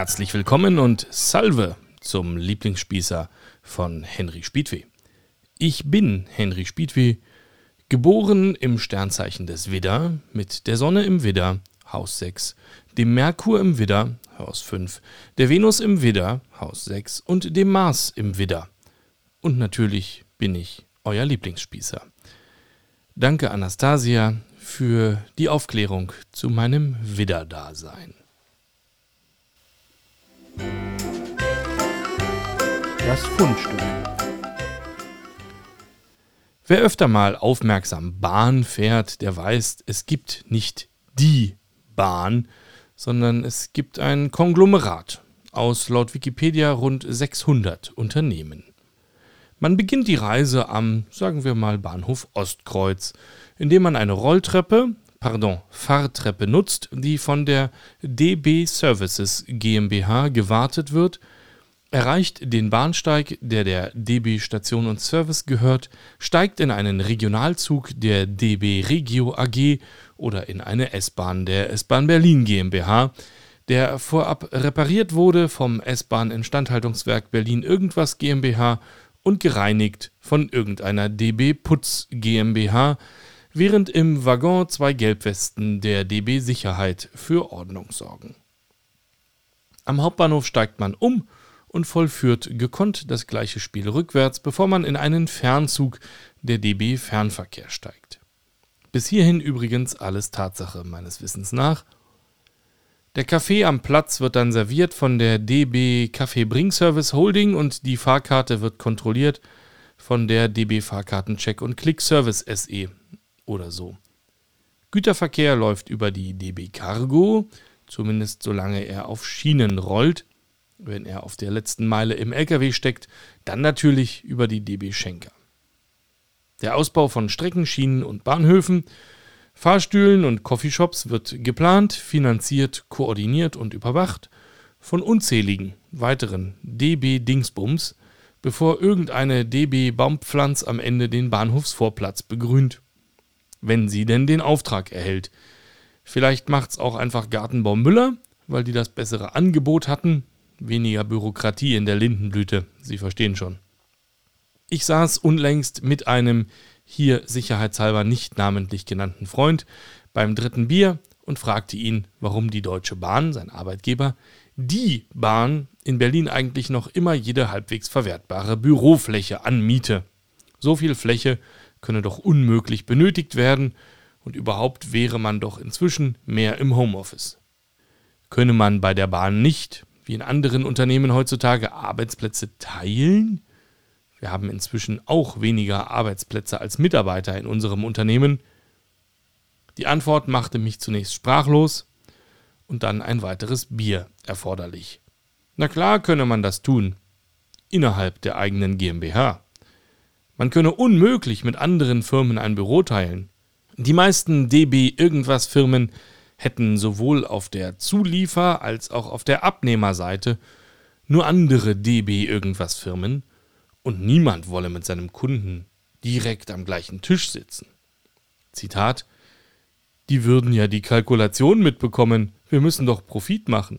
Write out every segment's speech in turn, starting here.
Herzlich willkommen und Salve zum Lieblingsspießer von Henry Spiedweh. Ich bin Henry Spiedweh, geboren im Sternzeichen des Widder, mit der Sonne im Widder, Haus 6, dem Merkur im Widder, Haus 5, der Venus im Widder, Haus 6 und dem Mars im Widder. Und natürlich bin ich euer Lieblingsspießer. Danke, Anastasia, für die Aufklärung zu meinem Widder-Dasein. Das Fundstück. Wer öfter mal aufmerksam Bahn fährt, der weiß, es gibt nicht die Bahn, sondern es gibt ein Konglomerat aus laut Wikipedia rund 600 Unternehmen. Man beginnt die Reise am, sagen wir mal, Bahnhof Ostkreuz, indem man eine Rolltreppe, pardon, Fahrtreppe nutzt, die von der DB Services GmbH gewartet wird erreicht den Bahnsteig, der der DB Station und Service gehört, steigt in einen Regionalzug der DB Regio AG oder in eine S-Bahn der S-Bahn Berlin GmbH, der vorab repariert wurde vom S-Bahn Instandhaltungswerk Berlin irgendwas GmbH und gereinigt von irgendeiner DB Putz GmbH, während im Waggon zwei Gelbwesten der DB Sicherheit für Ordnung sorgen. Am Hauptbahnhof steigt man um und vollführt gekonnt das gleiche Spiel rückwärts, bevor man in einen Fernzug der DB Fernverkehr steigt. Bis hierhin übrigens alles Tatsache meines Wissens nach. Der Kaffee am Platz wird dann serviert von der DB Kaffee Bringservice Holding und die Fahrkarte wird kontrolliert von der DB Fahrkartencheck und Click Service SE oder so. Güterverkehr läuft über die DB Cargo, zumindest solange er auf Schienen rollt wenn er auf der letzten Meile im LKW steckt, dann natürlich über die DB Schenker. Der Ausbau von Strecken, Schienen und Bahnhöfen, Fahrstühlen und Coffeeshops wird geplant, finanziert, koordiniert und überwacht von unzähligen weiteren DB Dingsbums, bevor irgendeine DB Baumpflanz am Ende den Bahnhofsvorplatz begrünt. Wenn sie denn den Auftrag erhält. Vielleicht macht's auch einfach Gartenbau Müller, weil die das bessere Angebot hatten Weniger Bürokratie in der Lindenblüte, Sie verstehen schon. Ich saß unlängst mit einem hier sicherheitshalber nicht namentlich genannten Freund beim dritten Bier und fragte ihn, warum die Deutsche Bahn, sein Arbeitgeber, die Bahn in Berlin eigentlich noch immer jede halbwegs verwertbare Bürofläche anmiete. So viel Fläche könne doch unmöglich benötigt werden und überhaupt wäre man doch inzwischen mehr im Homeoffice. Könne man bei der Bahn nicht, wie in anderen Unternehmen heutzutage Arbeitsplätze teilen? Wir haben inzwischen auch weniger Arbeitsplätze als Mitarbeiter in unserem Unternehmen. Die Antwort machte mich zunächst sprachlos und dann ein weiteres Bier erforderlich. Na klar könne man das tun, innerhalb der eigenen GmbH. Man könne unmöglich mit anderen Firmen ein Büro teilen. Die meisten DB irgendwas Firmen hätten sowohl auf der Zuliefer- als auch auf der Abnehmerseite nur andere DB irgendwas Firmen und niemand wolle mit seinem Kunden direkt am gleichen Tisch sitzen. Zitat Die würden ja die Kalkulation mitbekommen, wir müssen doch Profit machen.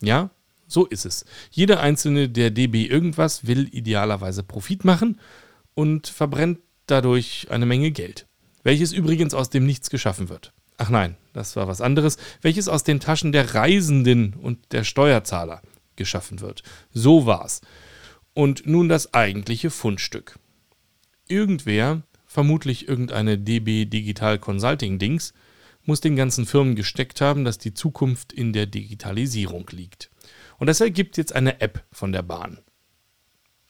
Ja, so ist es. Jeder einzelne der DB irgendwas will idealerweise Profit machen und verbrennt dadurch eine Menge Geld, welches übrigens aus dem Nichts geschaffen wird. Ach nein, das war was anderes, welches aus den Taschen der Reisenden und der Steuerzahler geschaffen wird. So war's. Und nun das eigentliche Fundstück. Irgendwer, vermutlich irgendeine DB Digital Consulting Dings, muss den ganzen Firmen gesteckt haben, dass die Zukunft in der Digitalisierung liegt. Und deshalb gibt es jetzt eine App von der Bahn.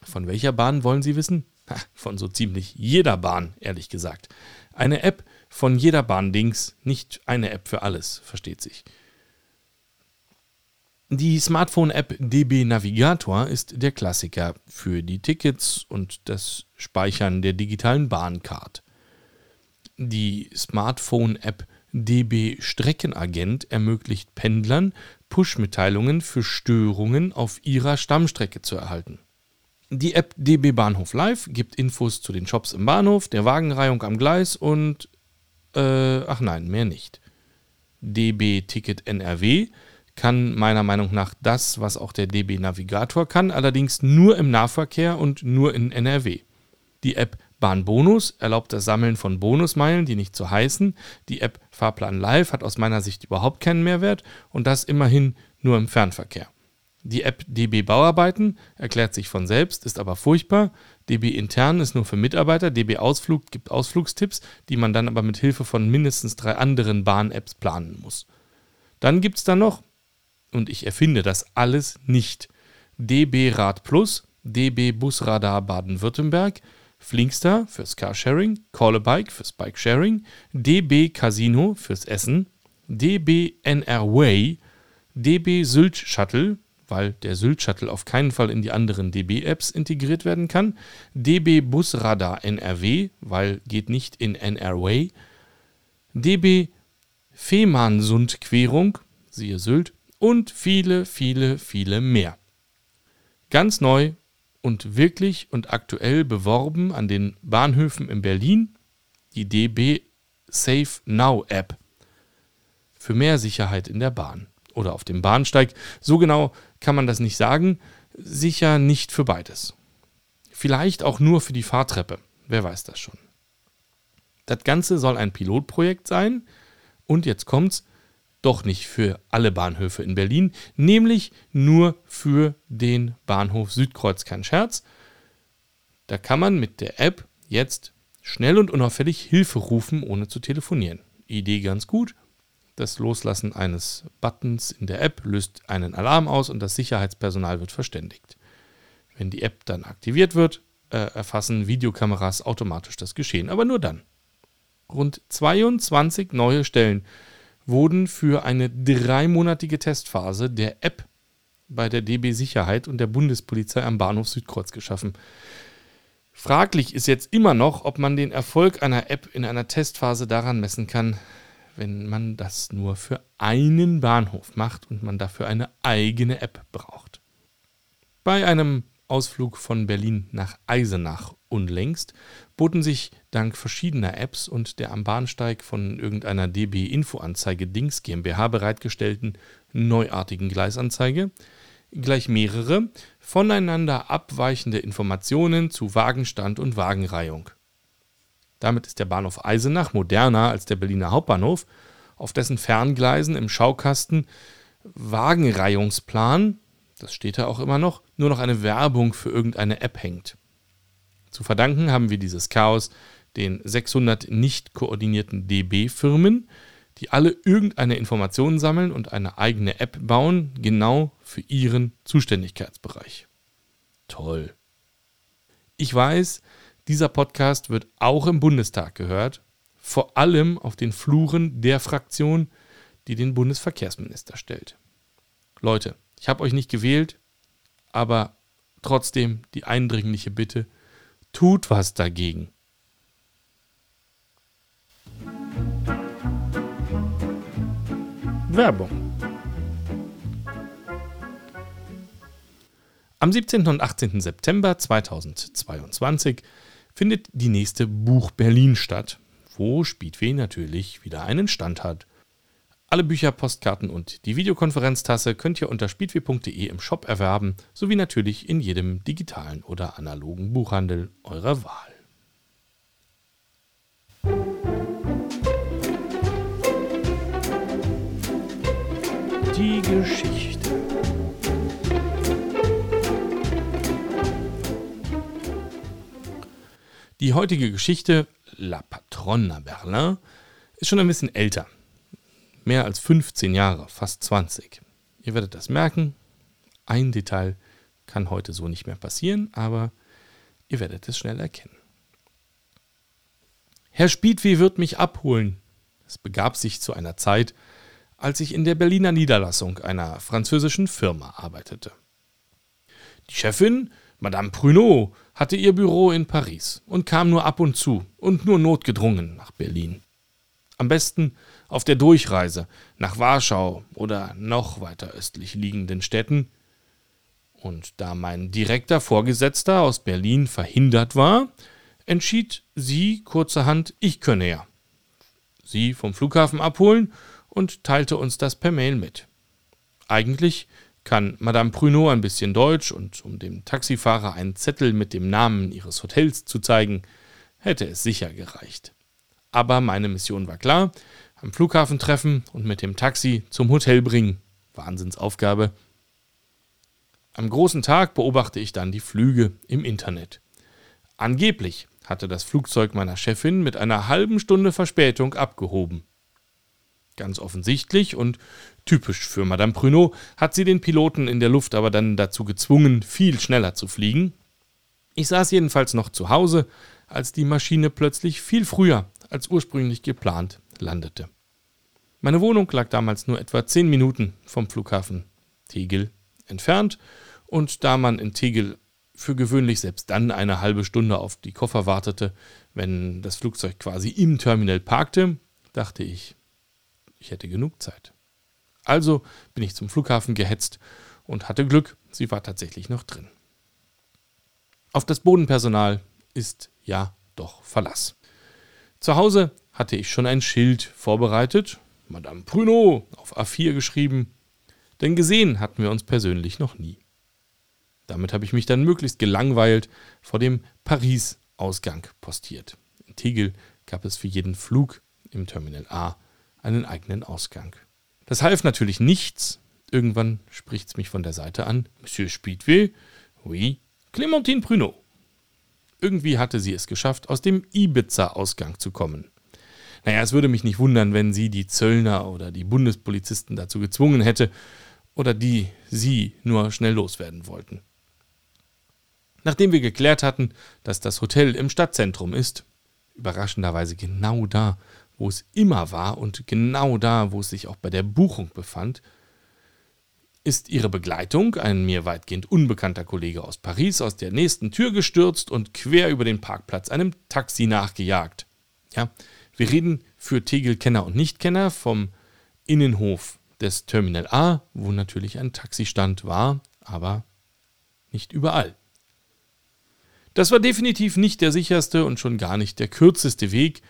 Von welcher Bahn wollen Sie wissen? von so ziemlich jeder Bahn, ehrlich gesagt. Eine App von jeder Bahn-Dings, nicht eine App für alles, versteht sich. Die Smartphone-App DB Navigator ist der Klassiker für die Tickets und das Speichern der digitalen Bahncard. Die Smartphone-App DB Streckenagent ermöglicht Pendlern, Push-Mitteilungen für Störungen auf ihrer Stammstrecke zu erhalten. Die App DB Bahnhof Live gibt Infos zu den Shops im Bahnhof, der Wagenreihung am Gleis und äh, ach nein, mehr nicht. DB Ticket NRW kann meiner Meinung nach das, was auch der DB Navigator kann, allerdings nur im Nahverkehr und nur in NRW. Die App Bahnbonus erlaubt das Sammeln von Bonusmeilen, die nicht so heißen. Die App Fahrplan Live hat aus meiner Sicht überhaupt keinen Mehrwert und das immerhin nur im Fernverkehr. Die App DB Bauarbeiten erklärt sich von selbst, ist aber furchtbar. DB intern ist nur für Mitarbeiter. DB Ausflug gibt Ausflugstipps, die man dann aber mit Hilfe von mindestens drei anderen Bahn-Apps planen muss. Dann gibt es da noch, und ich erfinde das alles nicht, DB Rad Plus, DB Busradar Baden-Württemberg, Flinkstar fürs Carsharing, Call a Bike fürs Bikesharing, DB Casino fürs Essen, DB NR Way, DB Sylt Shuttle, weil der Sylt Shuttle auf keinen Fall in die anderen DB-Apps integriert werden kann, DB Busradar NRW, weil geht nicht in NR Way, DB Fehmarnsund Querung, siehe Sylt, und viele, viele, viele mehr. Ganz neu und wirklich und aktuell beworben an den Bahnhöfen in Berlin die DB Safe Now App für mehr Sicherheit in der Bahn oder auf dem Bahnsteig. So genau kann man das nicht sagen, sicher nicht für beides. Vielleicht auch nur für die Fahrtreppe, wer weiß das schon. Das Ganze soll ein Pilotprojekt sein und jetzt kommt's, doch nicht für alle Bahnhöfe in Berlin, nämlich nur für den Bahnhof Südkreuz. Kein Scherz. Da kann man mit der App jetzt schnell und unauffällig Hilfe rufen, ohne zu telefonieren. Idee ganz gut. Das Loslassen eines Buttons in der App löst einen Alarm aus und das Sicherheitspersonal wird verständigt. Wenn die App dann aktiviert wird, äh, erfassen Videokameras automatisch das Geschehen, aber nur dann. Rund 22 neue Stellen wurden für eine dreimonatige Testphase der App bei der DB Sicherheit und der Bundespolizei am Bahnhof Südkreuz geschaffen. Fraglich ist jetzt immer noch, ob man den Erfolg einer App in einer Testphase daran messen kann, wenn man das nur für einen Bahnhof macht und man dafür eine eigene App braucht. Bei einem Ausflug von Berlin nach Eisenach unlängst boten sich dank verschiedener Apps und der am Bahnsteig von irgendeiner DB Infoanzeige Dings GmbH bereitgestellten neuartigen Gleisanzeige gleich mehrere voneinander abweichende Informationen zu Wagenstand und Wagenreihung. Damit ist der Bahnhof Eisenach moderner als der Berliner Hauptbahnhof, auf dessen Ferngleisen im Schaukasten Wagenreihungsplan, das steht da auch immer noch, nur noch eine Werbung für irgendeine App hängt. Zu verdanken haben wir dieses Chaos den 600 nicht koordinierten DB-Firmen, die alle irgendeine Information sammeln und eine eigene App bauen, genau für ihren Zuständigkeitsbereich. Toll. Ich weiß, dieser Podcast wird auch im Bundestag gehört, vor allem auf den Fluren der Fraktion, die den Bundesverkehrsminister stellt. Leute, ich habe euch nicht gewählt, aber trotzdem die eindringliche Bitte, Tut was dagegen. Werbung. Am 17. und 18. September 2022 findet die nächste Buch Berlin statt, wo Speedway natürlich wieder einen Stand hat. Alle Bücher, Postkarten und die Videokonferenztasse könnt ihr unter speedway.de im Shop erwerben, sowie natürlich in jedem digitalen oder analogen Buchhandel eurer Wahl. Die Geschichte. Die heutige Geschichte La Patronne Berlin ist schon ein bisschen älter mehr als 15 Jahre, fast 20. Ihr werdet das merken. Ein Detail kann heute so nicht mehr passieren, aber ihr werdet es schnell erkennen. Herr Spiedweh wird mich abholen. Es begab sich zu einer Zeit, als ich in der Berliner Niederlassung einer französischen Firma arbeitete. Die Chefin, Madame Pruneau, hatte ihr Büro in Paris und kam nur ab und zu und nur notgedrungen nach Berlin. Am besten auf der Durchreise nach Warschau oder noch weiter östlich liegenden Städten. Und da mein direkter Vorgesetzter aus Berlin verhindert war, entschied sie kurzerhand, ich könne ja. Sie vom Flughafen abholen und teilte uns das per Mail mit. Eigentlich kann Madame Pruneau ein bisschen Deutsch und um dem Taxifahrer einen Zettel mit dem Namen ihres Hotels zu zeigen, hätte es sicher gereicht. Aber meine Mission war klar: am Flughafen treffen und mit dem Taxi zum Hotel bringen. Wahnsinnsaufgabe. Am großen Tag beobachte ich dann die Flüge im Internet. Angeblich hatte das Flugzeug meiner Chefin mit einer halben Stunde Verspätung abgehoben. Ganz offensichtlich und typisch für Madame Pruneau hat sie den Piloten in der Luft aber dann dazu gezwungen, viel schneller zu fliegen. Ich saß jedenfalls noch zu Hause, als die Maschine plötzlich viel früher als ursprünglich geplant landete. Meine Wohnung lag damals nur etwa zehn Minuten vom Flughafen Tegel entfernt, und da man in Tegel für gewöhnlich selbst dann eine halbe Stunde auf die Koffer wartete, wenn das Flugzeug quasi im Terminal parkte, dachte ich, ich hätte genug Zeit. Also bin ich zum Flughafen gehetzt und hatte Glück, sie war tatsächlich noch drin. Auf das Bodenpersonal ist ja doch Verlass. Zu Hause hatte ich schon ein Schild vorbereitet, Madame Pruneau auf A4 geschrieben, denn gesehen hatten wir uns persönlich noch nie. Damit habe ich mich dann möglichst gelangweilt vor dem Paris-Ausgang postiert. In Tegel gab es für jeden Flug im Terminal A einen eigenen Ausgang. Das half natürlich nichts. Irgendwann spricht es mich von der Seite an. Monsieur Speedway? Oui. Clémentine Pruneau. Irgendwie hatte sie es geschafft, aus dem Ibiza-Ausgang zu kommen. Naja, es würde mich nicht wundern, wenn sie die Zöllner oder die Bundespolizisten dazu gezwungen hätte oder die sie nur schnell loswerden wollten. Nachdem wir geklärt hatten, dass das Hotel im Stadtzentrum ist, überraschenderweise genau da, wo es immer war und genau da, wo es sich auch bei der Buchung befand, ist ihre Begleitung, ein mir weitgehend unbekannter Kollege aus Paris, aus der nächsten Tür gestürzt und quer über den Parkplatz einem Taxi nachgejagt. Ja, wir reden für Tegel-Kenner und Nichtkenner vom Innenhof des Terminal A, wo natürlich ein Taxistand war, aber nicht überall. Das war definitiv nicht der sicherste und schon gar nicht der kürzeste Weg,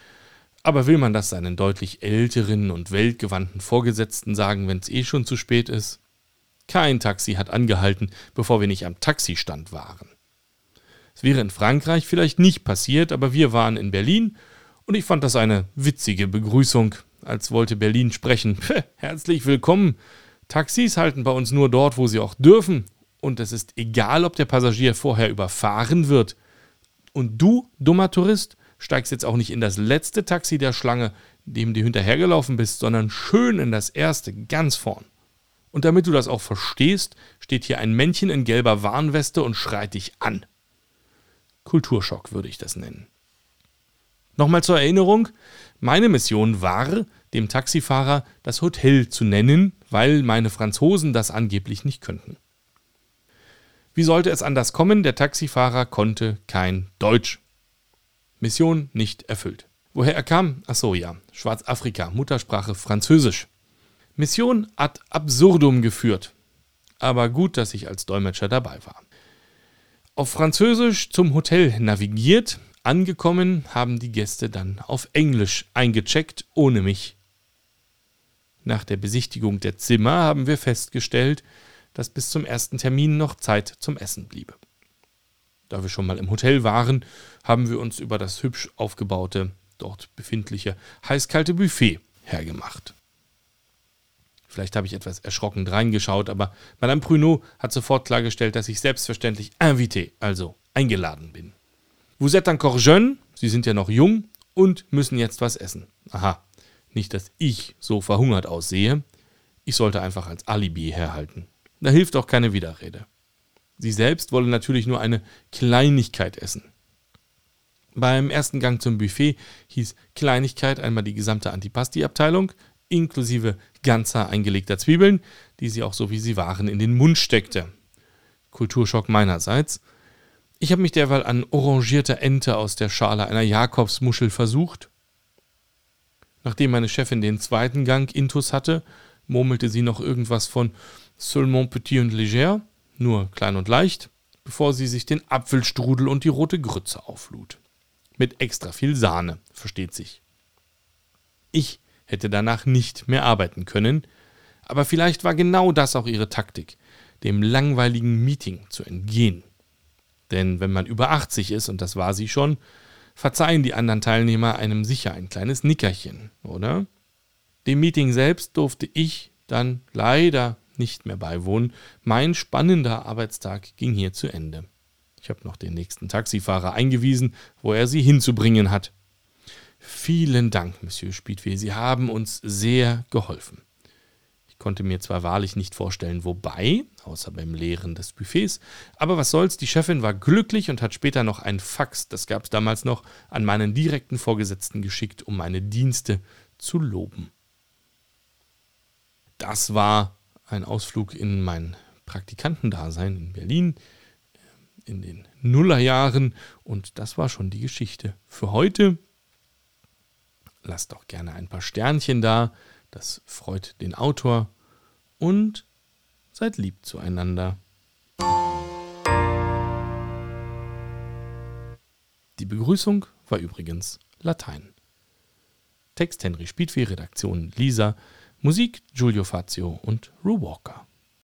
aber will man das seinen deutlich älteren und weltgewandten Vorgesetzten sagen, wenn es eh schon zu spät ist? Kein Taxi hat angehalten, bevor wir nicht am Taxistand waren. Es wäre in Frankreich vielleicht nicht passiert, aber wir waren in Berlin und ich fand das eine witzige Begrüßung, als wollte Berlin sprechen. Herzlich willkommen. Taxis halten bei uns nur dort, wo sie auch dürfen. Und es ist egal, ob der Passagier vorher überfahren wird. Und du, dummer Tourist, steigst jetzt auch nicht in das letzte Taxi der Schlange, dem du hinterhergelaufen bist, sondern schön in das erste, ganz vorn. Und damit du das auch verstehst, steht hier ein Männchen in gelber Warnweste und schreit dich an. Kulturschock würde ich das nennen. Nochmal zur Erinnerung, meine Mission war, dem Taxifahrer das Hotel zu nennen, weil meine Franzosen das angeblich nicht könnten. Wie sollte es anders kommen? Der Taxifahrer konnte kein Deutsch. Mission nicht erfüllt. Woher er kam? Ach so, ja. Schwarzafrika, Muttersprache Französisch. Mission ad absurdum geführt. Aber gut, dass ich als Dolmetscher dabei war. Auf Französisch zum Hotel navigiert, angekommen haben die Gäste dann auf Englisch eingecheckt, ohne mich. Nach der Besichtigung der Zimmer haben wir festgestellt, dass bis zum ersten Termin noch Zeit zum Essen bliebe. Da wir schon mal im Hotel waren, haben wir uns über das hübsch aufgebaute, dort befindliche heißkalte Buffet hergemacht. Vielleicht habe ich etwas erschrocken reingeschaut, aber Madame Pruneau hat sofort klargestellt, dass ich selbstverständlich invité, also eingeladen bin. Vous êtes encore jeune, Sie sind ja noch jung und müssen jetzt was essen. Aha, nicht, dass ich so verhungert aussehe. Ich sollte einfach als Alibi herhalten. Da hilft auch keine Widerrede. Sie selbst wolle natürlich nur eine Kleinigkeit essen. Beim ersten Gang zum Buffet hieß Kleinigkeit einmal die gesamte Antipasti-Abteilung, inklusive ganzer eingelegter Zwiebeln, die sie auch so wie sie waren in den Mund steckte. Kulturschock meinerseits. Ich habe mich derweil an orangierter Ente aus der Schale einer Jakobsmuschel versucht. Nachdem meine Chefin den zweiten Gang intus hatte, murmelte sie noch irgendwas von seulement petit und léger nur klein und leicht, bevor sie sich den Apfelstrudel und die rote Grütze auflud. Mit extra viel Sahne, versteht sich. Ich hätte danach nicht mehr arbeiten können, Aber vielleicht war genau das auch ihre Taktik, dem langweiligen Meeting zu entgehen. Denn wenn man über 80 ist, und das war sie schon, verzeihen die anderen Teilnehmer einem sicher ein kleines Nickerchen, oder? Dem Meeting selbst durfte ich dann leider nicht mehr beiwohnen. Mein spannender Arbeitstag ging hier zu Ende. Ich habe noch den nächsten Taxifahrer eingewiesen, wo er sie hinzubringen hat. Vielen Dank, Monsieur Spiedweh, Sie haben uns sehr geholfen. Ich konnte mir zwar wahrlich nicht vorstellen, wobei, außer beim Leeren des Buffets, aber was soll's, die Chefin war glücklich und hat später noch ein Fax, das gab es damals noch, an meinen direkten Vorgesetzten geschickt, um meine Dienste zu loben. Das war ein Ausflug in mein Praktikantendasein in Berlin äh, in den Nullerjahren und das war schon die Geschichte für heute. Lasst doch gerne ein paar Sternchen da, das freut den Autor und seid lieb zueinander. Die Begrüßung war übrigens Latein. Text Henry Spiedweh, Redaktion Lisa, Musik Giulio Fazio und Ru Walker.